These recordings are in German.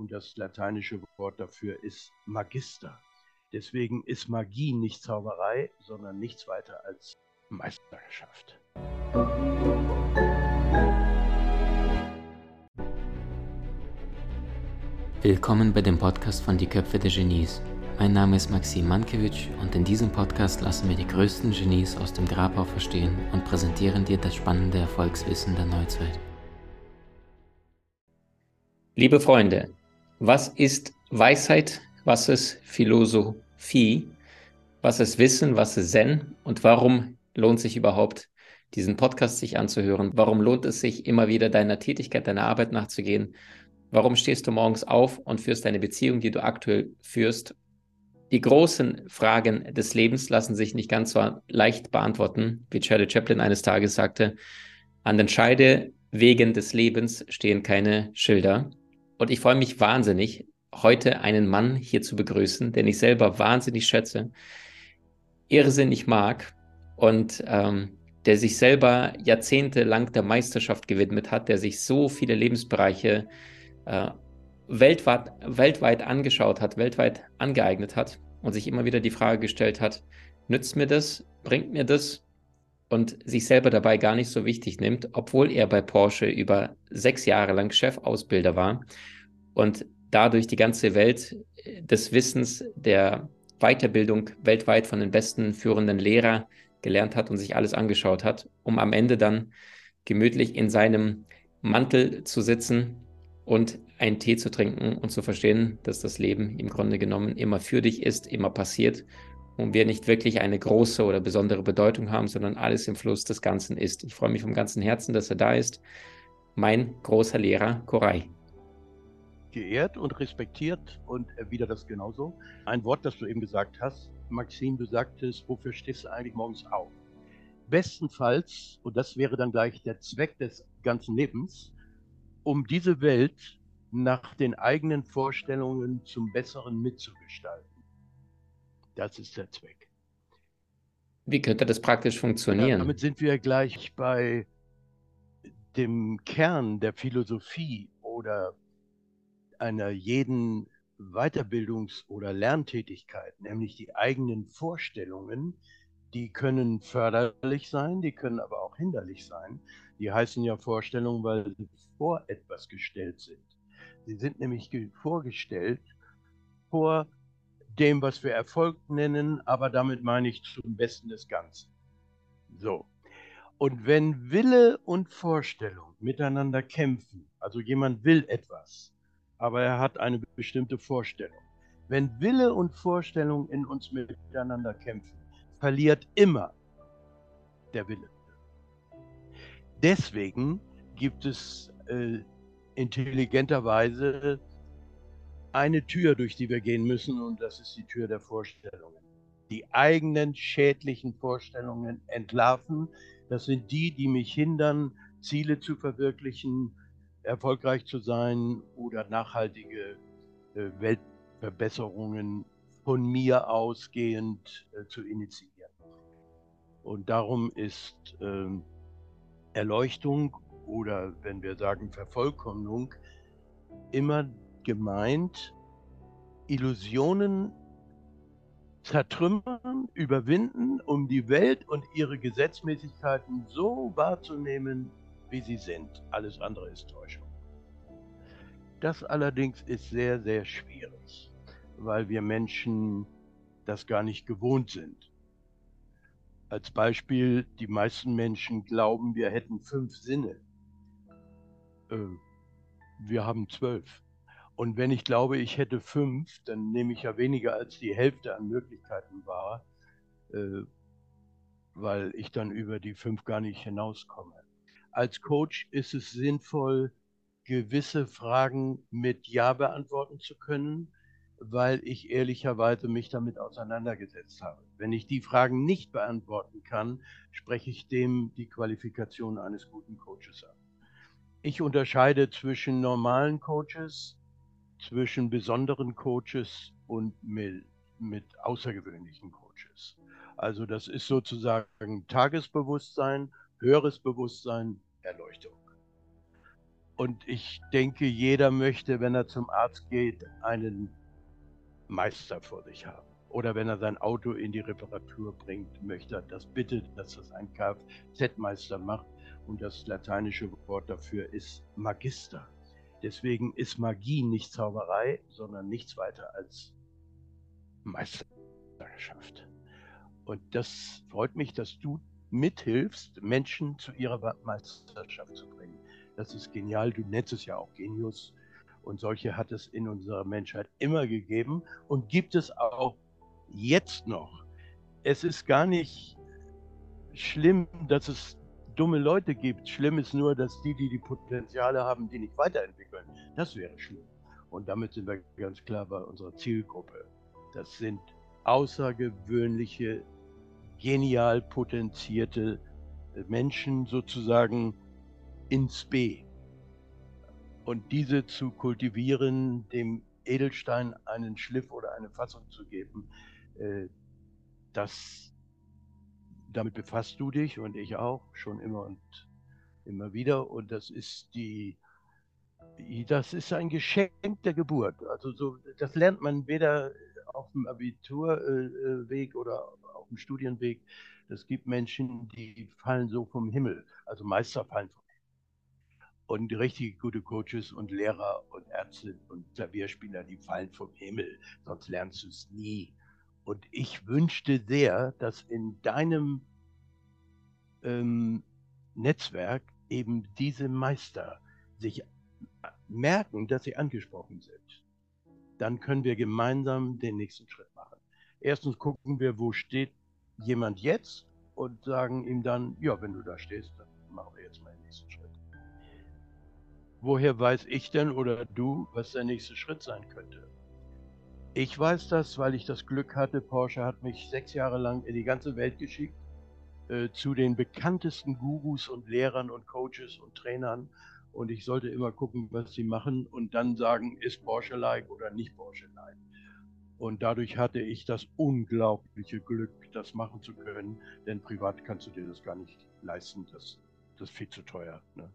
und das lateinische Wort dafür ist Magister. Deswegen ist Magie nicht Zauberei, sondern nichts weiter als Meisterschaft. Willkommen bei dem Podcast von Die Köpfe der Genies. Mein Name ist Maxim Mankewitsch und in diesem Podcast lassen wir die größten Genies aus dem Grabau verstehen und präsentieren dir das spannende Erfolgswissen der Neuzeit. Liebe Freunde, was ist Weisheit? Was ist Philosophie? Was ist Wissen? Was ist Zen? Und warum lohnt sich überhaupt, diesen Podcast sich anzuhören? Warum lohnt es sich, immer wieder deiner Tätigkeit, deiner Arbeit nachzugehen? Warum stehst du morgens auf und führst deine Beziehung, die du aktuell führst, die großen Fragen des Lebens lassen sich nicht ganz so leicht beantworten, wie Charlie Chaplin eines Tages sagte. An den Scheidewegen des Lebens stehen keine Schilder. Und ich freue mich wahnsinnig, heute einen Mann hier zu begrüßen, den ich selber wahnsinnig schätze, irrsinnig mag und ähm, der sich selber jahrzehntelang der Meisterschaft gewidmet hat, der sich so viele Lebensbereiche äh, weltweit, weltweit angeschaut hat, weltweit angeeignet hat und sich immer wieder die Frage gestellt hat, nützt mir das, bringt mir das und sich selber dabei gar nicht so wichtig nimmt, obwohl er bei Porsche über sechs Jahre lang Chefausbilder war und dadurch die ganze Welt des Wissens, der Weiterbildung weltweit von den besten führenden Lehrern gelernt hat und sich alles angeschaut hat, um am Ende dann gemütlich in seinem Mantel zu sitzen und einen Tee zu trinken und zu verstehen, dass das Leben im Grunde genommen immer für dich ist, immer passiert und wir nicht wirklich eine große oder besondere Bedeutung haben, sondern alles im Fluss des Ganzen ist. Ich freue mich vom ganzen Herzen, dass er da ist. Mein großer Lehrer, Koray. Geehrt und respektiert und erwidert das genauso. Ein Wort, das du eben gesagt hast, Maxim, du sagtest, wofür stehst du eigentlich morgens auf? Bestenfalls, und das wäre dann gleich der Zweck des ganzen Lebens, um diese Welt nach den eigenen Vorstellungen zum Besseren mitzugestalten. Das ist der Zweck. Wie könnte das praktisch funktionieren? Ja, damit sind wir gleich bei dem Kern der Philosophie oder einer jeden Weiterbildungs- oder Lerntätigkeit, nämlich die eigenen Vorstellungen, die können förderlich sein, die können aber auch hinderlich sein. Die heißen ja Vorstellungen, weil sie vor etwas gestellt sind. Sie sind nämlich vorgestellt vor dem, was wir Erfolg nennen, aber damit meine ich zum Besten des Ganzen. So. Und wenn Wille und Vorstellung miteinander kämpfen, also jemand will etwas, aber er hat eine bestimmte Vorstellung. Wenn Wille und Vorstellung in uns miteinander kämpfen, verliert immer der Wille. Deswegen gibt es äh, intelligenterweise eine Tür, durch die wir gehen müssen, und das ist die Tür der Vorstellungen. Die eigenen schädlichen Vorstellungen entlarven. Das sind die, die mich hindern, Ziele zu verwirklichen, erfolgreich zu sein oder nachhaltige äh, Weltverbesserungen von mir ausgehend äh, zu initiieren. Und darum ist ähm, Erleuchtung oder wenn wir sagen Vervollkommnung immer gemeint, Illusionen zertrümmern, überwinden, um die Welt und ihre Gesetzmäßigkeiten so wahrzunehmen, wie sie sind. Alles andere ist Täuschung. Das allerdings ist sehr, sehr schwierig, weil wir Menschen das gar nicht gewohnt sind. Als Beispiel, die meisten Menschen glauben, wir hätten fünf Sinne. Äh, wir haben zwölf. Und wenn ich glaube, ich hätte fünf, dann nehme ich ja weniger als die Hälfte an Möglichkeiten wahr, äh, weil ich dann über die fünf gar nicht hinauskomme. Als Coach ist es sinnvoll, gewisse Fragen mit Ja beantworten zu können weil ich ehrlicherweise mich damit auseinandergesetzt habe. Wenn ich die Fragen nicht beantworten kann, spreche ich dem die Qualifikation eines guten Coaches ab. Ich unterscheide zwischen normalen Coaches, zwischen besonderen Coaches und mit, mit außergewöhnlichen Coaches. Also das ist sozusagen Tagesbewusstsein, höheres Bewusstsein, Erleuchtung. Und ich denke, jeder möchte, wenn er zum Arzt geht, einen Meister vor sich haben. Oder wenn er sein Auto in die Reparatur bringt, möchte er das bitte, dass das ein Kfz-Meister macht. Und das lateinische Wort dafür ist Magister. Deswegen ist Magie nicht Zauberei, sondern nichts weiter als Meisterschaft. Und das freut mich, dass du mithilfst, Menschen zu ihrer Meisterschaft zu bringen. Das ist genial. Du nennst es ja auch Genius. Und solche hat es in unserer Menschheit immer gegeben und gibt es auch jetzt noch. Es ist gar nicht schlimm, dass es dumme Leute gibt. Schlimm ist nur, dass die, die die Potenziale haben, die nicht weiterentwickeln. Das wäre schlimm. Und damit sind wir ganz klar bei unserer Zielgruppe. Das sind außergewöhnliche, genial potenzierte Menschen sozusagen ins B. Und diese zu kultivieren, dem Edelstein einen Schliff oder eine Fassung zu geben, äh, das, damit befasst du dich und ich auch schon immer und immer wieder. Und das ist die, das ist ein Geschenk der Geburt. Also so, das lernt man weder auf dem Abiturweg oder auf dem Studienweg. Es gibt Menschen, die fallen so vom Himmel. Also Meister fallen vom und richtig gute Coaches und Lehrer und Ärzte und Klavierspieler, die fallen vom Himmel, sonst lernst du es nie. Und ich wünschte sehr, dass in deinem ähm, Netzwerk eben diese Meister sich merken, dass sie angesprochen sind. Dann können wir gemeinsam den nächsten Schritt machen. Erstens gucken wir, wo steht jemand jetzt und sagen ihm dann, ja, wenn du da stehst, dann machen wir jetzt mal den nächsten Schritt woher weiß ich denn oder du, was der nächste Schritt sein könnte? Ich weiß das, weil ich das Glück hatte, Porsche hat mich sechs Jahre lang in die ganze Welt geschickt, äh, zu den bekanntesten Gurus und Lehrern und Coaches und Trainern. Und ich sollte immer gucken, was sie machen und dann sagen, ist Porsche-like oder nicht Porsche-like. Und dadurch hatte ich das unglaubliche Glück, das machen zu können, denn privat kannst du dir das gar nicht leisten, das, das ist viel zu teuer. Ne?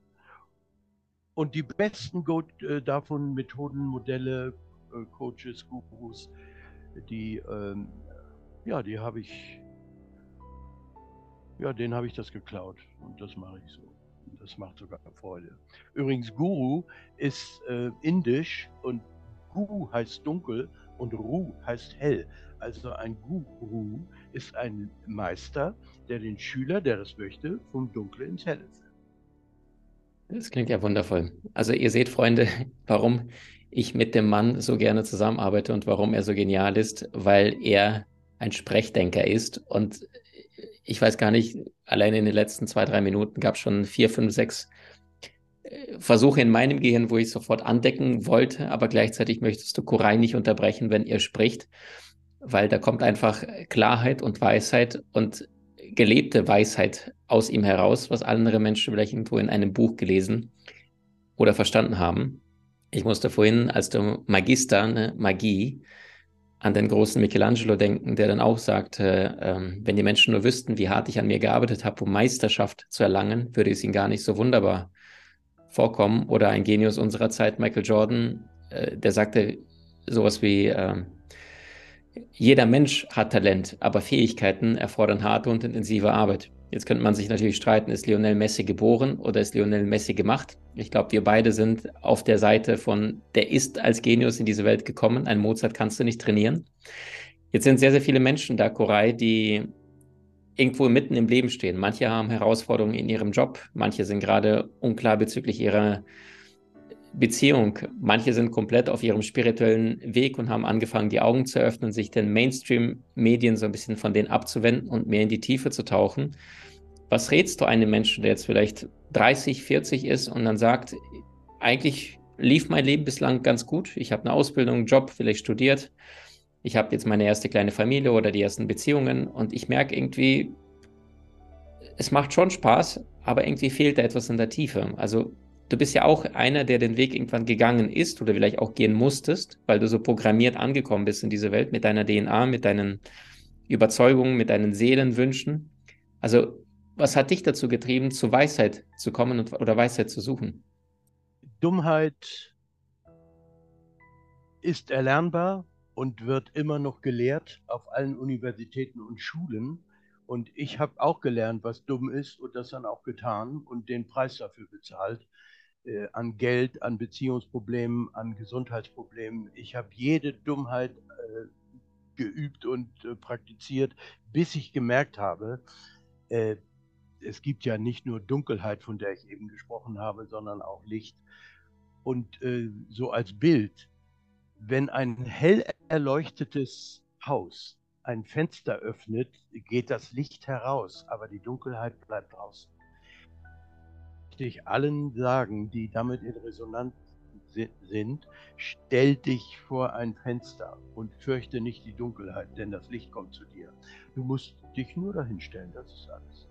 Und die besten Go äh, davon Methoden, Modelle, äh, Coaches, Gurus, die, ähm, ja, die habe ich, ja, denen habe ich das geklaut und das mache ich so. Das macht sogar Freude. Übrigens, Guru ist äh, indisch und Gu heißt dunkel und Ru heißt hell. Also ein Guru ist ein Meister, der den Schüler, der es möchte, vom Dunkle ins Helle führt. Das klingt ja wundervoll. Also ihr seht, Freunde, warum ich mit dem Mann so gerne zusammenarbeite und warum er so genial ist, weil er ein Sprechdenker ist. Und ich weiß gar nicht, allein in den letzten zwei, drei Minuten gab es schon vier, fünf, sechs äh, Versuche in meinem Gehirn, wo ich sofort andecken wollte, aber gleichzeitig möchtest du Koray nicht unterbrechen, wenn er spricht, weil da kommt einfach Klarheit und Weisheit und gelebte Weisheit aus ihm heraus, was andere Menschen vielleicht irgendwo in einem Buch gelesen oder verstanden haben. Ich musste vorhin, als du Magister, ne, Magie, an den großen Michelangelo denken, der dann auch sagte, ähm, wenn die Menschen nur wüssten, wie hart ich an mir gearbeitet habe, um Meisterschaft zu erlangen, würde es ihnen gar nicht so wunderbar vorkommen. Oder ein Genius unserer Zeit, Michael Jordan, äh, der sagte sowas wie, äh, jeder Mensch hat Talent, aber Fähigkeiten erfordern harte und intensive Arbeit. Jetzt könnte man sich natürlich streiten, ist Lionel Messi geboren oder ist Lionel Messi gemacht? Ich glaube, wir beide sind auf der Seite von, der ist als Genius in diese Welt gekommen. Ein Mozart kannst du nicht trainieren. Jetzt sind sehr, sehr viele Menschen da, Koray, die irgendwo mitten im Leben stehen. Manche haben Herausforderungen in ihrem Job, manche sind gerade unklar bezüglich ihrer Beziehung. Manche sind komplett auf ihrem spirituellen Weg und haben angefangen, die Augen zu öffnen, sich den Mainstream-Medien so ein bisschen von denen abzuwenden und mehr in die Tiefe zu tauchen. Was rätst du einem Menschen, der jetzt vielleicht 30, 40 ist und dann sagt, eigentlich lief mein Leben bislang ganz gut. Ich habe eine Ausbildung, einen Job, vielleicht studiert. Ich habe jetzt meine erste kleine Familie oder die ersten Beziehungen und ich merke irgendwie, es macht schon Spaß, aber irgendwie fehlt da etwas in der Tiefe. Also du bist ja auch einer, der den Weg irgendwann gegangen ist oder vielleicht auch gehen musstest, weil du so programmiert angekommen bist in diese Welt mit deiner DNA, mit deinen Überzeugungen, mit deinen Seelenwünschen. Also, was hat dich dazu getrieben, zu Weisheit zu kommen und, oder Weisheit zu suchen? Dummheit ist erlernbar und wird immer noch gelehrt auf allen Universitäten und Schulen. Und ich habe auch gelernt, was dumm ist und das dann auch getan und den Preis dafür bezahlt. Äh, an Geld, an Beziehungsproblemen, an Gesundheitsproblemen. Ich habe jede Dummheit äh, geübt und äh, praktiziert, bis ich gemerkt habe, äh, es gibt ja nicht nur Dunkelheit, von der ich eben gesprochen habe, sondern auch Licht. Und äh, so als Bild, wenn ein hell erleuchtetes Haus ein Fenster öffnet, geht das Licht heraus, aber die Dunkelheit bleibt draußen. Ich allen sagen, die damit in Resonanz sind, stell dich vor ein Fenster und fürchte nicht die Dunkelheit, denn das Licht kommt zu dir. Du musst dich nur dahin stellen, das ist alles.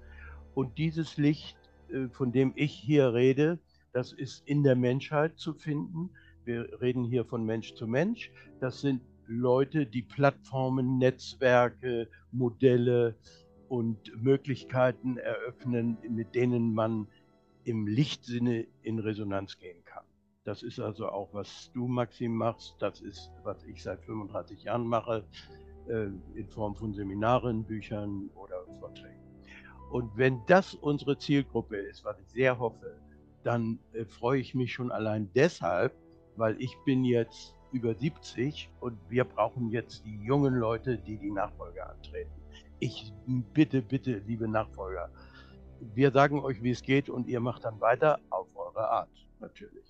Und dieses Licht, äh, von dem ich hier rede, das ist in der Menschheit zu finden. Wir reden hier von Mensch zu Mensch. Das sind Leute, die Plattformen, Netzwerke, Modelle und Möglichkeiten eröffnen, mit denen man im Lichtsinne in Resonanz gehen kann. Das ist also auch, was du, Maxim, machst. Das ist, was ich seit 35 Jahren mache, äh, in Form von Seminaren, Büchern oder Vorträgen. Und wenn das unsere Zielgruppe ist, was ich sehr hoffe, dann äh, freue ich mich schon allein deshalb, weil ich bin jetzt über 70 und wir brauchen jetzt die jungen Leute, die die Nachfolger antreten. Ich bitte, bitte, liebe Nachfolger, wir sagen euch, wie es geht und ihr macht dann weiter auf eure Art, natürlich.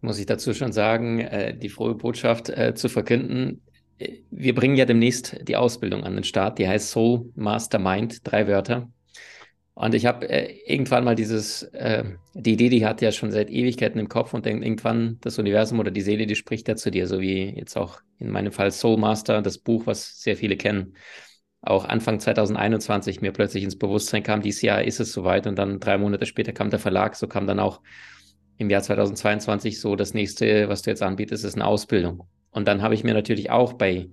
Muss ich dazu schon sagen, äh, die frohe Botschaft äh, zu verkünden. Wir bringen ja demnächst die Ausbildung an den Start, die heißt Soul Mastermind, drei Wörter. Und ich habe äh, irgendwann mal dieses, äh, die Idee, die hat ja schon seit Ewigkeiten im Kopf und denkt irgendwann das Universum oder die Seele, die spricht da zu dir, so wie jetzt auch in meinem Fall Soul Master, das Buch, was sehr viele kennen. Auch Anfang 2021 mir plötzlich ins Bewusstsein kam, dieses Jahr ist es soweit und dann drei Monate später kam der Verlag, so kam dann auch im Jahr 2022 so das nächste, was du jetzt anbietest, ist eine Ausbildung. Und dann habe ich mir natürlich auch bei,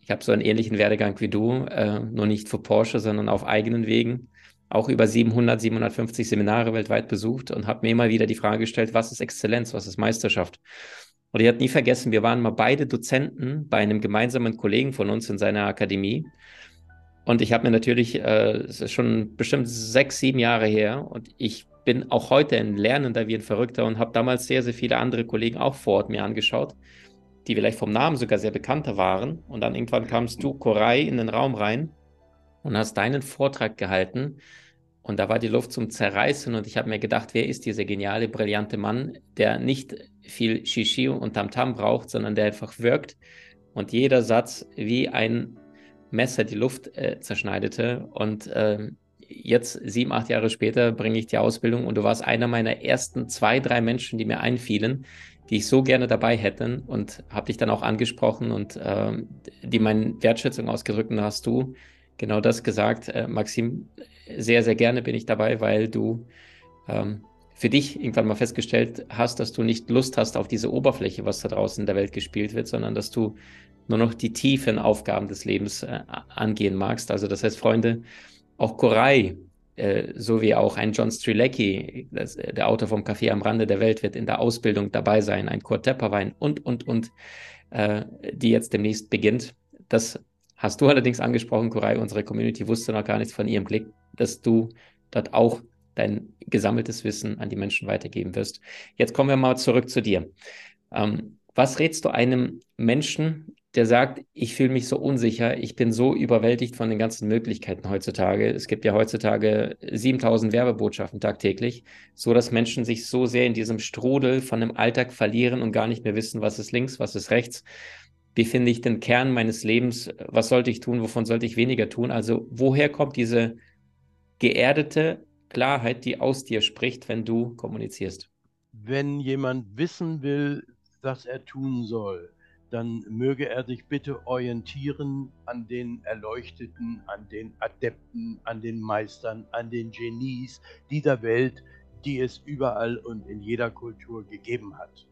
ich habe so einen ähnlichen Werdegang wie du, äh, nur nicht für Porsche, sondern auf eigenen Wegen, auch über 700, 750 Seminare weltweit besucht und habe mir immer wieder die Frage gestellt, was ist Exzellenz, was ist Meisterschaft? Und ich habe nie vergessen, wir waren mal beide Dozenten bei einem gemeinsamen Kollegen von uns in seiner Akademie. Und ich habe mir natürlich, äh, es ist schon bestimmt sechs, sieben Jahre her, und ich bin auch heute ein Lernender wie ein Verrückter und habe damals sehr, sehr viele andere Kollegen auch vor Ort mir angeschaut, die vielleicht vom Namen sogar sehr bekannter waren. Und dann irgendwann kamst du, Koray, in den Raum rein und hast deinen Vortrag gehalten. Und da war die Luft zum Zerreißen und ich habe mir gedacht, wer ist dieser geniale, brillante Mann, der nicht viel Shishi und Tamtam braucht, sondern der einfach wirkt und jeder Satz wie ein Messer die Luft äh, zerschneidete. Und äh, jetzt, sieben, acht Jahre später, bringe ich die Ausbildung und du warst einer meiner ersten zwei, drei Menschen, die mir einfielen, die ich so gerne dabei hätte und habe dich dann auch angesprochen und äh, die meine Wertschätzung ausgedrückt und hast du genau das gesagt. Äh, Maxim, sehr, sehr gerne bin ich dabei, weil du ähm, für dich irgendwann mal festgestellt hast, dass du nicht Lust hast auf diese Oberfläche, was da draußen in der Welt gespielt wird, sondern dass du nur noch die tiefen Aufgaben des Lebens äh, angehen magst. Also das heißt, Freunde, auch Koray, äh, so wie auch ein John Strilecki, das, äh, der Autor vom Café am Rande der Welt, wird in der Ausbildung dabei sein, ein Kurt Tepperwein und, und, und, äh, die jetzt demnächst beginnt. Das hast du allerdings angesprochen, Koray. Unsere Community wusste noch gar nichts von ihrem Blick, dass du dort auch dein gesammeltes Wissen an die Menschen weitergeben wirst. Jetzt kommen wir mal zurück zu dir. Ähm, was rätst du einem Menschen, der sagt, ich fühle mich so unsicher, ich bin so überwältigt von den ganzen Möglichkeiten heutzutage. Es gibt ja heutzutage 7000 Werbebotschaften tagtäglich, so dass Menschen sich so sehr in diesem Strudel von dem Alltag verlieren und gar nicht mehr wissen, was ist links, was ist rechts. Wie finde ich den Kern meines Lebens? Was sollte ich tun? Wovon sollte ich weniger tun? Also, woher kommt diese geerdete Klarheit, die aus dir spricht, wenn du kommunizierst? Wenn jemand wissen will, was er tun soll, dann möge er sich bitte orientieren an den Erleuchteten, an den Adepten, an den Meistern, an den Genies dieser Welt, die es überall und in jeder Kultur gegeben hat.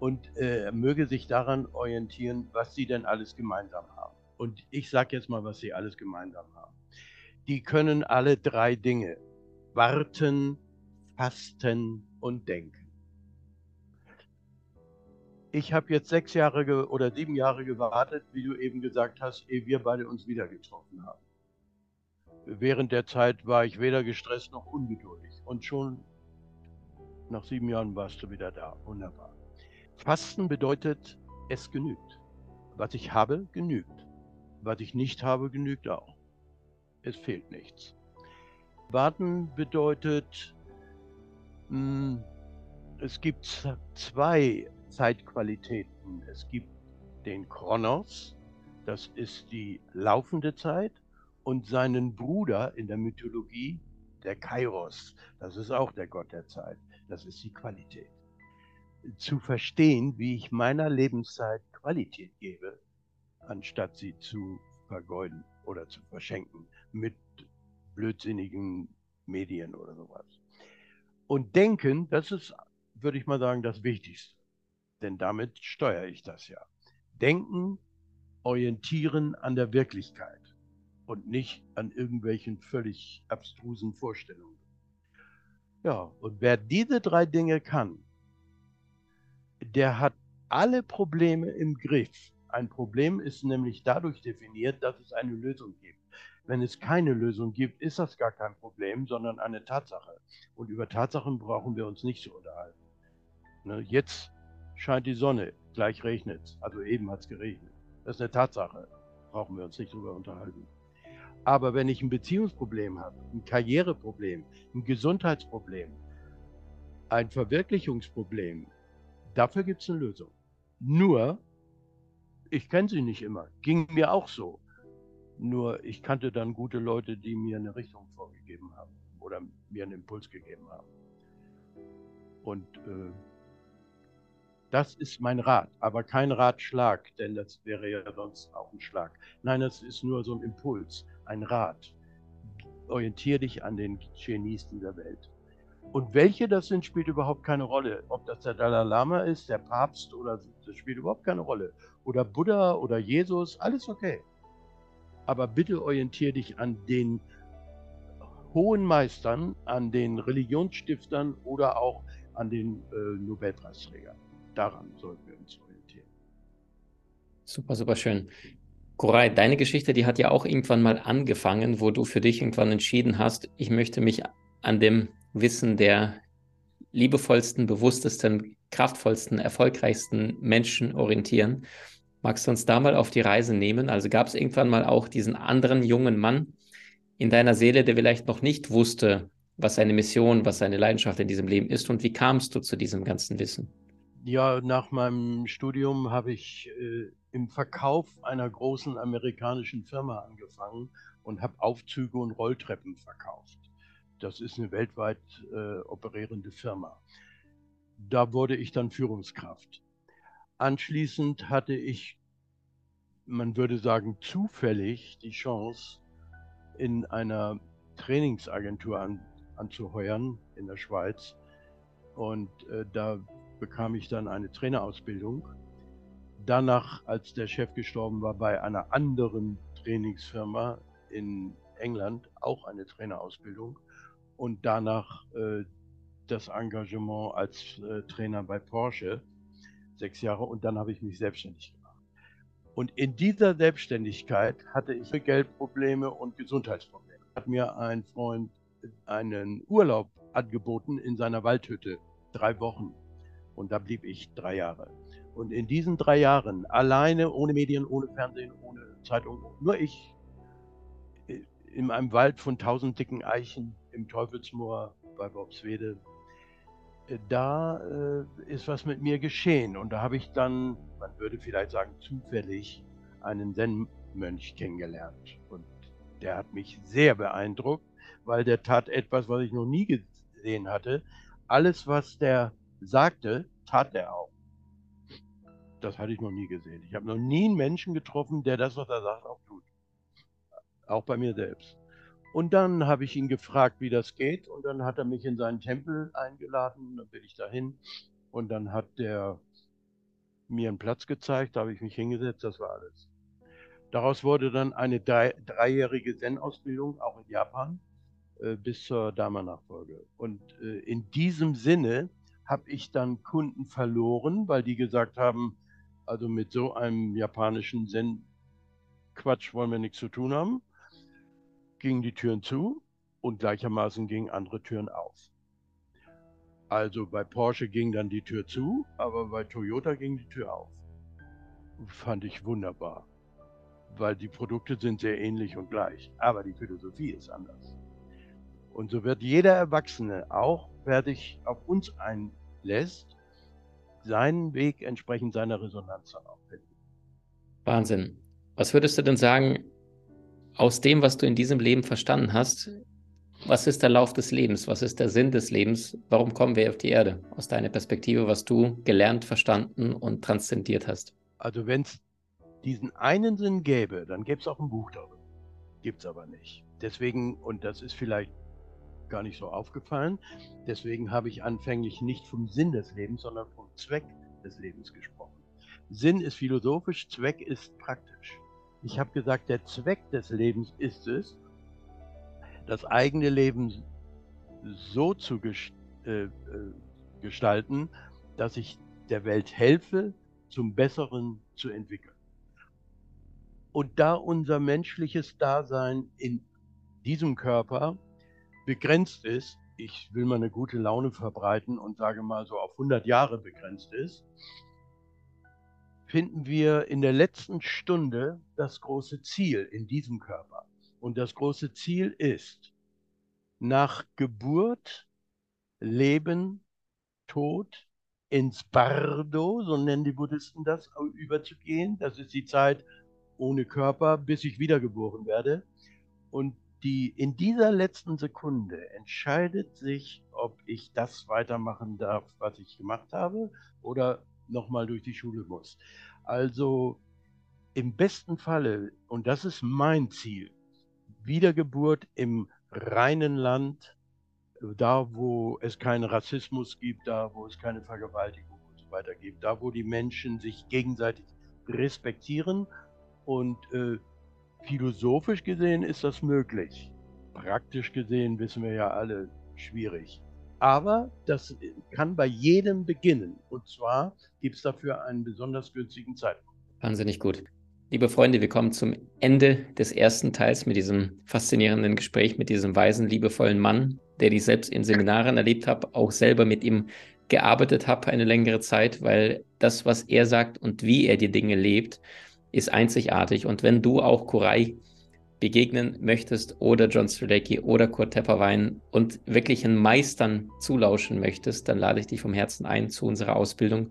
Und äh, möge sich daran orientieren, was sie denn alles gemeinsam haben. Und ich sage jetzt mal, was sie alles gemeinsam haben. Die können alle drei Dinge. Warten, fasten und denken. Ich habe jetzt sechs Jahre oder sieben Jahre gewartet, wie du eben gesagt hast, ehe wir beide uns wieder getroffen haben. Während der Zeit war ich weder gestresst noch ungeduldig. Und schon nach sieben Jahren warst du wieder da. Wunderbar. Fasten bedeutet, es genügt. Was ich habe, genügt. Was ich nicht habe, genügt auch. Es fehlt nichts. Warten bedeutet, hm, es gibt zwei Zeitqualitäten. Es gibt den Kronos, das ist die laufende Zeit, und seinen Bruder in der Mythologie, der Kairos, das ist auch der Gott der Zeit, das ist die Qualität. Zu verstehen, wie ich meiner Lebenszeit Qualität gebe, anstatt sie zu vergeuden oder zu verschenken mit blödsinnigen Medien oder sowas. Und denken, das ist, würde ich mal sagen, das Wichtigste denn damit steuere ich das ja. Denken, orientieren an der Wirklichkeit und nicht an irgendwelchen völlig abstrusen Vorstellungen. Ja, und wer diese drei Dinge kann, der hat alle Probleme im Griff. Ein Problem ist nämlich dadurch definiert, dass es eine Lösung gibt. Wenn es keine Lösung gibt, ist das gar kein Problem, sondern eine Tatsache. Und über Tatsachen brauchen wir uns nicht zu unterhalten. Ne, jetzt scheint die Sonne, gleich regnet es. Also eben hat es geregnet. Das ist eine Tatsache. Brauchen wir uns nicht drüber unterhalten. Aber wenn ich ein Beziehungsproblem habe, ein Karriereproblem, ein Gesundheitsproblem, ein Verwirklichungsproblem, dafür gibt es eine Lösung. Nur, ich kenne sie nicht immer. Ging mir auch so. Nur ich kannte dann gute Leute, die mir eine Richtung vorgegeben haben oder mir einen Impuls gegeben haben. Und äh, das ist mein Rat, aber kein Ratschlag, denn das wäre ja sonst auch ein Schlag. Nein, das ist nur so ein Impuls, ein Rat. Orientier dich an den Genies dieser Welt. Und welche das sind, spielt überhaupt keine Rolle. Ob das der Dalai Lama ist, der Papst oder das spielt überhaupt keine Rolle. Oder Buddha oder Jesus, alles okay. Aber bitte orientier dich an den hohen Meistern, an den Religionsstiftern oder auch an den äh, Nobelpreisträgern daran sollten wir uns orientieren. Super, super schön. Koray, deine Geschichte, die hat ja auch irgendwann mal angefangen, wo du für dich irgendwann entschieden hast, ich möchte mich an dem Wissen der liebevollsten, bewusstesten, kraftvollsten, erfolgreichsten Menschen orientieren. Magst du uns da mal auf die Reise nehmen? Also gab es irgendwann mal auch diesen anderen jungen Mann in deiner Seele, der vielleicht noch nicht wusste, was seine Mission, was seine Leidenschaft in diesem Leben ist und wie kamst du zu diesem ganzen Wissen? Ja, nach meinem Studium habe ich äh, im Verkauf einer großen amerikanischen Firma angefangen und habe Aufzüge und Rolltreppen verkauft. Das ist eine weltweit äh, operierende Firma. Da wurde ich dann Führungskraft. Anschließend hatte ich, man würde sagen, zufällig die Chance, in einer Trainingsagentur an, anzuheuern in der Schweiz. Und äh, da bekam ich dann eine Trainerausbildung. Danach, als der Chef gestorben war, bei einer anderen Trainingsfirma in England auch eine Trainerausbildung und danach äh, das Engagement als äh, Trainer bei Porsche, sechs Jahre, und dann habe ich mich selbstständig gemacht. Und in dieser Selbstständigkeit hatte ich Geldprobleme und Gesundheitsprobleme. Hat mir ein Freund einen Urlaub angeboten in seiner Waldhütte, drei Wochen. Und da blieb ich drei Jahre. Und in diesen drei Jahren, alleine, ohne Medien, ohne Fernsehen, ohne Zeitung, nur ich, äh, in einem Wald von tausend dicken Eichen im Teufelsmoor bei Worpswede, äh, da äh, ist was mit mir geschehen. Und da habe ich dann, man würde vielleicht sagen, zufällig einen Zen-Mönch kennengelernt. Und der hat mich sehr beeindruckt, weil der tat etwas, was ich noch nie gesehen hatte. Alles, was der sagte, tat er auch. Das hatte ich noch nie gesehen. Ich habe noch nie einen Menschen getroffen, der das, was er sagt, auch tut. Auch bei mir selbst. Und dann habe ich ihn gefragt, wie das geht. Und dann hat er mich in seinen Tempel eingeladen. Dann bin ich dahin. Und dann hat der mir einen Platz gezeigt. Da habe ich mich hingesetzt. Das war alles. Daraus wurde dann eine drei, dreijährige Zen-Ausbildung, auch in Japan, äh, bis zur Dharma-Nachfolge. Und äh, in diesem Sinne habe ich dann Kunden verloren, weil die gesagt haben, also mit so einem japanischen Zen-Quatsch wollen wir nichts zu tun haben. Gingen die Türen zu und gleichermaßen gingen andere Türen auf. Also bei Porsche ging dann die Tür zu, aber bei Toyota ging die Tür auf. Fand ich wunderbar, weil die Produkte sind sehr ähnlich und gleich, aber die Philosophie ist anders. Und so wird jeder Erwachsene, auch wer sich auf uns einlässt, seinen Weg entsprechend seiner Resonanz dann auch finden. Wahnsinn. Was würdest du denn sagen, aus dem, was du in diesem Leben verstanden hast, was ist der Lauf des Lebens? Was ist der Sinn des Lebens? Warum kommen wir auf die Erde? Aus deiner Perspektive, was du gelernt, verstanden und transzendiert hast. Also wenn es diesen einen Sinn gäbe, dann gäbe es auch ein Buch darüber. Gibt es aber nicht. Deswegen, und das ist vielleicht gar nicht so aufgefallen, deswegen habe ich anfänglich nicht vom Sinn des Lebens, sondern vom Zweck des Lebens gesprochen. Sinn ist philosophisch, Zweck ist praktisch. Ich habe gesagt, der Zweck des Lebens ist es, das eigene Leben so zu äh, äh, gestalten, dass ich der Welt helfe, zum Besseren zu entwickeln. Und da unser menschliches Dasein in diesem Körper begrenzt ist, ich will mal eine gute Laune verbreiten und sage mal so auf 100 Jahre begrenzt ist, finden wir in der letzten Stunde das große Ziel in diesem Körper. Und das große Ziel ist, nach Geburt, Leben, Tod ins Bardo, so nennen die Buddhisten das, überzugehen. Das ist die Zeit ohne Körper, bis ich wiedergeboren werde. Und die, in dieser letzten Sekunde entscheidet sich, ob ich das weitermachen darf, was ich gemacht habe, oder nochmal durch die Schule muss. Also im besten Falle, und das ist mein Ziel, Wiedergeburt im reinen Land, da wo es keinen Rassismus gibt, da wo es keine Vergewaltigung und so weiter gibt, da wo die Menschen sich gegenseitig respektieren und äh, philosophisch gesehen ist das möglich. Praktisch gesehen wissen wir ja alle, schwierig. Aber das kann bei jedem beginnen. Und zwar gibt es dafür einen besonders günstigen Zeitpunkt. Wahnsinnig gut. Liebe Freunde, wir kommen zum Ende des ersten Teils mit diesem faszinierenden Gespräch mit diesem weisen, liebevollen Mann, der ich selbst in Seminaren erlebt habe, auch selber mit ihm gearbeitet habe eine längere Zeit, weil das, was er sagt und wie er die Dinge lebt, ist einzigartig. Und wenn du auch Kurai begegnen möchtest oder John Strelacki oder Kurt Tepperwein und wirklichen Meistern zulauschen möchtest, dann lade ich dich vom Herzen ein zu unserer Ausbildung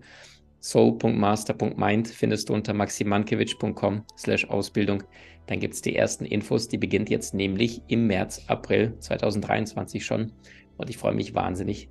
soul.master.mind findest du unter maximankiewicz.com slash Ausbildung. Dann gibt es die ersten Infos, die beginnt jetzt nämlich im März, April 2023 schon. Und ich freue mich wahnsinnig.